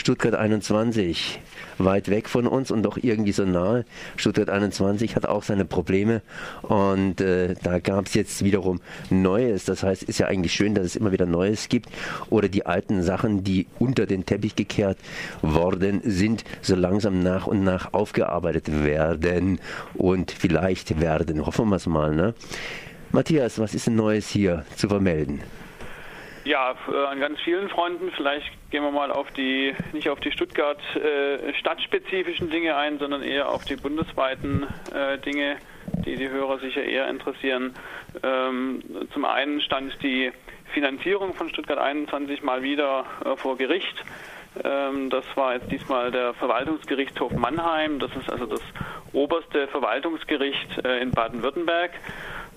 Stuttgart 21, weit weg von uns und doch irgendwie so nahe. Stuttgart 21 hat auch seine Probleme und äh, da gab es jetzt wiederum Neues. Das heißt, ist ja eigentlich schön, dass es immer wieder Neues gibt oder die alten Sachen, die unter den Teppich gekehrt worden sind, so langsam nach und nach aufgearbeitet werden und vielleicht werden. Hoffen wir es mal. Ne? Matthias, was ist denn Neues hier zu vermelden? Ja, äh, an ganz vielen Fronten. Vielleicht gehen wir mal auf die, nicht auf die Stuttgart äh, stadtspezifischen Dinge ein, sondern eher auf die bundesweiten äh, Dinge, die die Hörer sicher eher interessieren. Ähm, zum einen stand die Finanzierung von Stuttgart 21 mal wieder äh, vor Gericht. Ähm, das war jetzt diesmal der Verwaltungsgerichtshof Mannheim. Das ist also das oberste Verwaltungsgericht äh, in Baden-Württemberg.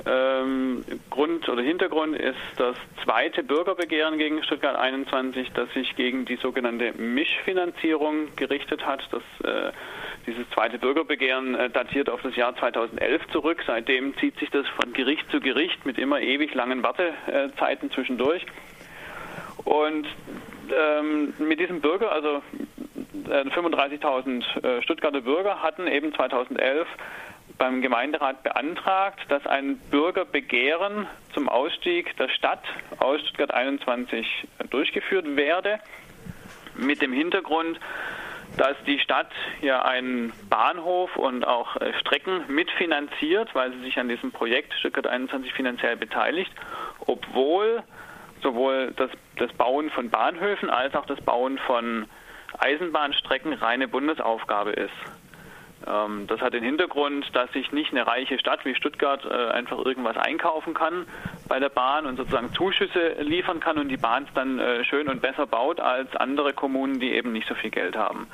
Ähm, Grund oder Hintergrund ist das zweite Bürgerbegehren gegen Stuttgart 21, das sich gegen die sogenannte Mischfinanzierung gerichtet hat. Das, äh, dieses zweite Bürgerbegehren äh, datiert auf das Jahr 2011 zurück. Seitdem zieht sich das von Gericht zu Gericht mit immer ewig langen Wartezeiten zwischendurch. Und ähm, mit diesem Bürger, also 35.000 äh, Stuttgarter Bürger hatten eben 2011 beim Gemeinderat beantragt, dass ein Bürgerbegehren zum Ausstieg der Stadt aus Stuttgart 21 durchgeführt werde, mit dem Hintergrund, dass die Stadt ja einen Bahnhof und auch äh, Strecken mitfinanziert, weil sie sich an diesem Projekt Stuttgart 21 finanziell beteiligt, obwohl sowohl das, das Bauen von Bahnhöfen als auch das Bauen von Eisenbahnstrecken reine Bundesaufgabe ist. Ähm, das hat den Hintergrund, dass sich nicht eine reiche Stadt wie Stuttgart äh, einfach irgendwas einkaufen kann bei der Bahn und sozusagen Zuschüsse liefern kann und die Bahn es dann äh, schön und besser baut als andere Kommunen, die eben nicht so viel Geld haben.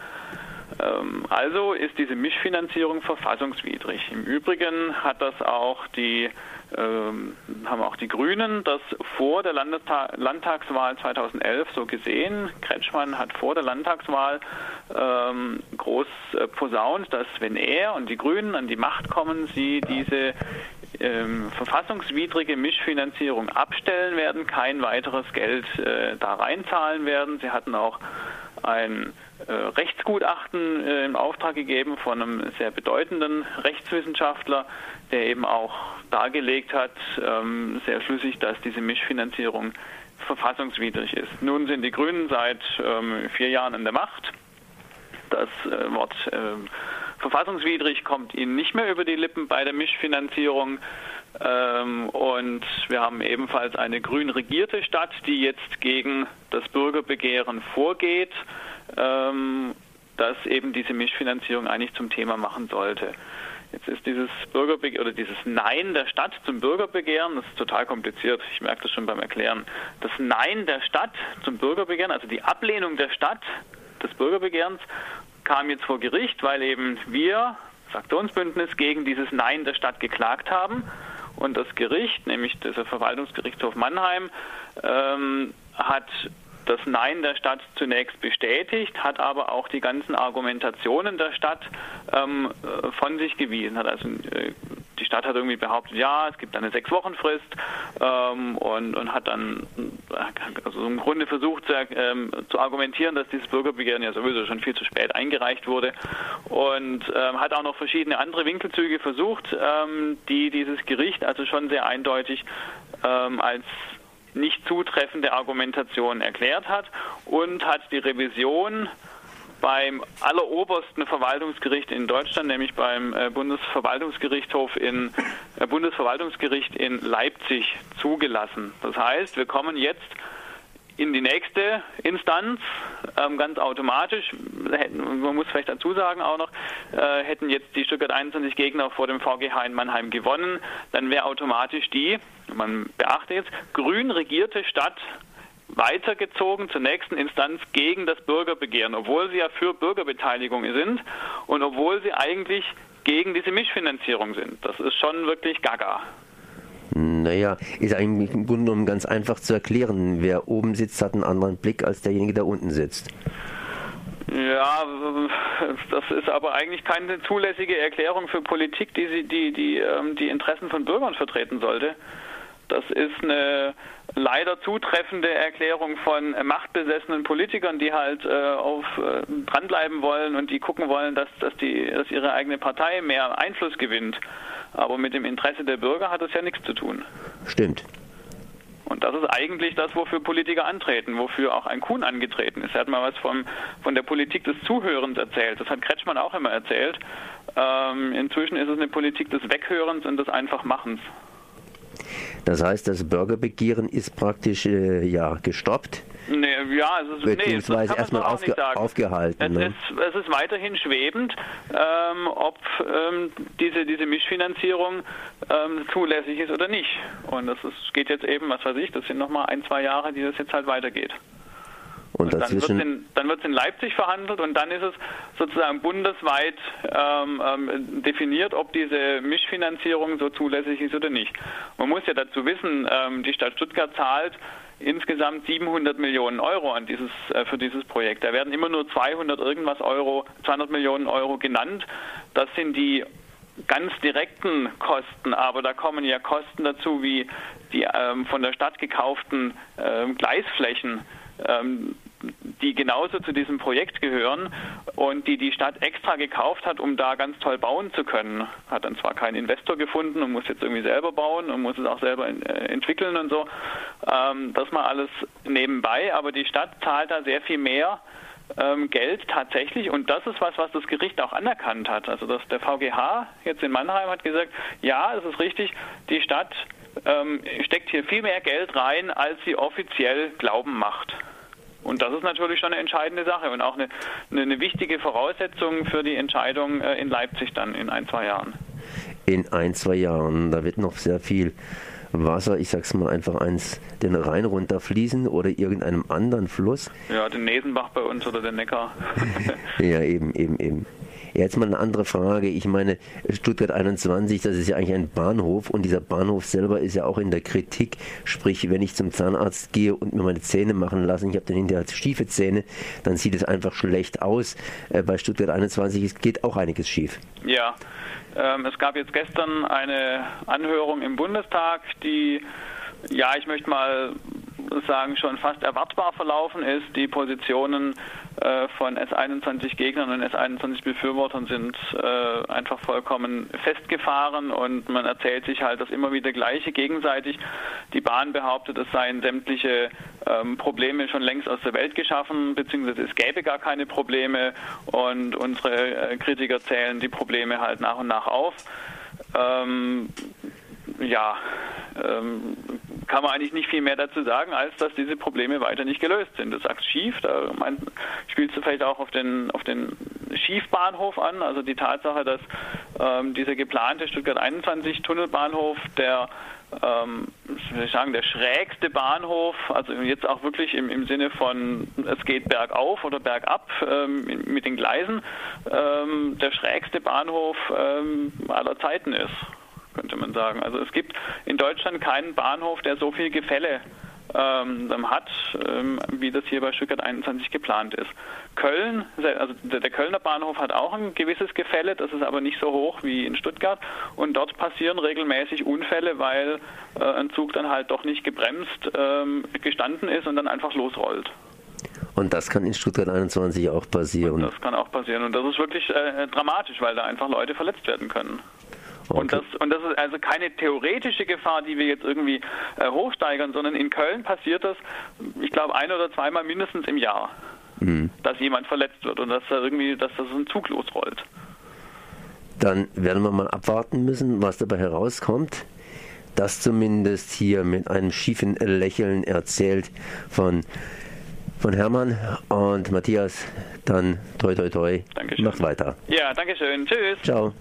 Ähm, also ist diese Mischfinanzierung verfassungswidrig. Im Übrigen hat das auch die ähm, haben auch die Grünen das vor der Landtag Landtagswahl 2011 so gesehen. Kretschmann hat vor der Landtagswahl ähm, groß äh, posaunt, dass wenn er und die Grünen an die Macht kommen, sie diese ähm, verfassungswidrige Mischfinanzierung abstellen werden, kein weiteres Geld äh, da reinzahlen werden. Sie hatten auch ein Rechtsgutachten äh, im Auftrag gegeben von einem sehr bedeutenden Rechtswissenschaftler, der eben auch dargelegt hat, ähm, sehr schlüssig, dass diese Mischfinanzierung verfassungswidrig ist. Nun sind die Grünen seit ähm, vier Jahren an der Macht. Das äh, Wort verfassungswidrig kommt ihnen nicht mehr über die Lippen bei der Mischfinanzierung. Ähm, und wir haben ebenfalls eine grün regierte Stadt, die jetzt gegen das Bürgerbegehren vorgeht, ähm, das eben diese Mischfinanzierung eigentlich zum Thema machen sollte. Jetzt ist dieses Bürgerbegehren oder dieses Nein der Stadt zum Bürgerbegehren, das ist total kompliziert, ich merke das schon beim Erklären. Das Nein der Stadt zum Bürgerbegehren, also die Ablehnung der Stadt des Bürgerbegehrens, kam jetzt vor Gericht, weil eben wir, Fraktionsbündnis, gegen dieses Nein der Stadt geklagt haben. Und das Gericht, nämlich das Verwaltungsgerichtshof Mannheim, ähm, hat das Nein der Stadt zunächst bestätigt, hat aber auch die ganzen Argumentationen der Stadt ähm, äh, von sich gewiesen. Hat also, äh, die Stadt hat irgendwie behauptet, ja, es gibt eine Sechs-Wochen-Frist ähm, und, und, hat dann also im Grunde versucht zu, ähm, zu, argumentieren, dass dieses Bürgerbegehren ja sowieso schon viel zu spät eingereicht wurde und ähm, hat auch noch verschiedene andere Winkelzüge versucht, ähm, die dieses Gericht also schon sehr eindeutig ähm, als nicht zutreffende Argumentation erklärt hat und hat die Revision beim allerobersten Verwaltungsgericht in Deutschland, nämlich beim äh, Bundesverwaltungsgerichtshof in äh, Bundesverwaltungsgericht in Leipzig zugelassen. Das heißt, wir kommen jetzt in die nächste Instanz ähm, ganz automatisch. Man muss vielleicht dazu sagen auch noch, äh, hätten jetzt die Stuttgart 21 Gegner vor dem VGH in Mannheim gewonnen, dann wäre automatisch die, man beachte jetzt, grün regierte Stadt weitergezogen zur nächsten Instanz gegen das Bürgerbegehren, obwohl sie ja für Bürgerbeteiligung sind und obwohl sie eigentlich gegen diese Mischfinanzierung sind. Das ist schon wirklich gaga. Naja, ist eigentlich im Grunde genommen ganz einfach zu erklären. Wer oben sitzt, hat einen anderen Blick als derjenige, der unten sitzt. Ja, das ist aber eigentlich keine zulässige Erklärung für Politik, die die, die, ähm, die Interessen von Bürgern vertreten sollte. Das ist eine leider zutreffende Erklärung von machtbesessenen Politikern, die halt äh, auf äh, dranbleiben wollen und die gucken wollen, dass, dass, die, dass ihre eigene Partei mehr Einfluss gewinnt. Aber mit dem Interesse der Bürger hat das ja nichts zu tun. Stimmt. Und das ist eigentlich das, wofür Politiker antreten, wofür auch ein Kuhn angetreten ist. Er hat mal was vom, von der Politik des Zuhörens erzählt. Das hat Kretschmann auch immer erzählt. Ähm, inzwischen ist es eine Politik des Weghörens und des Einfachmachens. Das heißt, das Bürgerbegehren ist praktisch äh, ja gestoppt. Nee, ja, es ist, beziehungsweise nee, erstmal aufge aufgehalten. Es, ne? ist, es ist weiterhin schwebend, ähm, ob ähm, diese, diese Mischfinanzierung ähm, zulässig ist oder nicht. Und das ist, geht jetzt eben, was weiß ich, das sind nochmal ein, zwei Jahre, die das jetzt halt weitergeht. Und, und dann wird es in, in, Leipzig verhandelt und dann ist es sozusagen bundesweit ähm, ähm, definiert, ob diese Mischfinanzierung so zulässig ist oder nicht. Man muss ja dazu wissen, ähm, die Stadt Stuttgart zahlt insgesamt 700 Millionen Euro an dieses, äh, für dieses Projekt. Da werden immer nur 200 irgendwas Euro, 200 Millionen Euro genannt. Das sind die ganz direkten Kosten, aber da kommen ja Kosten dazu wie die ähm, von der Stadt gekauften ähm, Gleisflächen. Ähm, die genauso zu diesem Projekt gehören und die die Stadt extra gekauft hat, um da ganz toll bauen zu können. Hat dann zwar keinen Investor gefunden und muss jetzt irgendwie selber bauen und muss es auch selber äh, entwickeln und so. Ähm, das mal alles nebenbei, aber die Stadt zahlt da sehr viel mehr ähm, Geld tatsächlich und das ist was, was das Gericht auch anerkannt hat. Also dass der VGH jetzt in Mannheim hat gesagt, ja, es ist richtig, die Stadt ähm, steckt hier viel mehr Geld rein, als sie offiziell glauben macht. Und das ist natürlich schon eine entscheidende Sache und auch eine, eine wichtige Voraussetzung für die Entscheidung äh, in Leipzig dann in ein, zwei Jahren. In ein, zwei Jahren, da wird noch sehr viel Wasser, ich sag's mal einfach eins, den Rhein runterfließen oder irgendeinem anderen Fluss. Ja, den Nesenbach bei uns oder den Neckar. ja, eben, eben, eben. Jetzt mal eine andere Frage. Ich meine, Stuttgart 21, das ist ja eigentlich ein Bahnhof und dieser Bahnhof selber ist ja auch in der Kritik. Sprich, wenn ich zum Zahnarzt gehe und mir meine Zähne machen lasse, ich habe dann hinterher schiefe Zähne, dann sieht es einfach schlecht aus. Äh, bei Stuttgart 21 geht auch einiges schief. Ja, ähm, es gab jetzt gestern eine Anhörung im Bundestag, die ja, ich möchte mal sagen, schon fast erwartbar verlaufen ist. Die Positionen äh, von S21-Gegnern und S21-Befürwortern sind äh, einfach vollkommen festgefahren und man erzählt sich halt das immer wieder Gleiche gegenseitig. Die Bahn behauptet, es seien sämtliche ähm, Probleme schon längst aus der Welt geschaffen, beziehungsweise es gäbe gar keine Probleme und unsere äh, Kritiker zählen die Probleme halt nach und nach auf. Ähm, ja, ähm, kann man eigentlich nicht viel mehr dazu sagen, als dass diese Probleme weiter nicht gelöst sind. Du sagst schief, da mein, spielst du vielleicht auch auf den, auf den Schiefbahnhof an, also die Tatsache, dass ähm, dieser geplante Stuttgart 21 Tunnelbahnhof, der ähm, ich sagen, der schrägste Bahnhof, also jetzt auch wirklich im, im Sinne von, es geht bergauf oder bergab ähm, mit den Gleisen, ähm, der schrägste Bahnhof ähm, aller Zeiten ist könnte man sagen. Also es gibt in Deutschland keinen Bahnhof, der so viel Gefälle ähm, hat, ähm, wie das hier bei Stuttgart 21 geplant ist. Köln, also der, der, Kölner Bahnhof hat auch ein gewisses Gefälle, das ist aber nicht so hoch wie in Stuttgart und dort passieren regelmäßig Unfälle, weil äh, ein Zug dann halt doch nicht gebremst ähm, gestanden ist und dann einfach losrollt. Und das kann in Stuttgart 21 auch passieren. Und das kann auch passieren und das ist wirklich äh, dramatisch, weil da einfach Leute verletzt werden können. Okay. Und, das, und das ist also keine theoretische Gefahr, die wir jetzt irgendwie äh, hochsteigern, sondern in Köln passiert das, ich glaube, ein oder zweimal mindestens im Jahr, mhm. dass jemand verletzt wird und dass da irgendwie, dass das ein Zug losrollt. Dann werden wir mal abwarten müssen, was dabei herauskommt. Das zumindest hier mit einem schiefen Lächeln erzählt von, von Hermann und Matthias. Dann toi toi toi. Dankeschön. Macht weiter. Ja, danke schön. Tschüss. Ciao.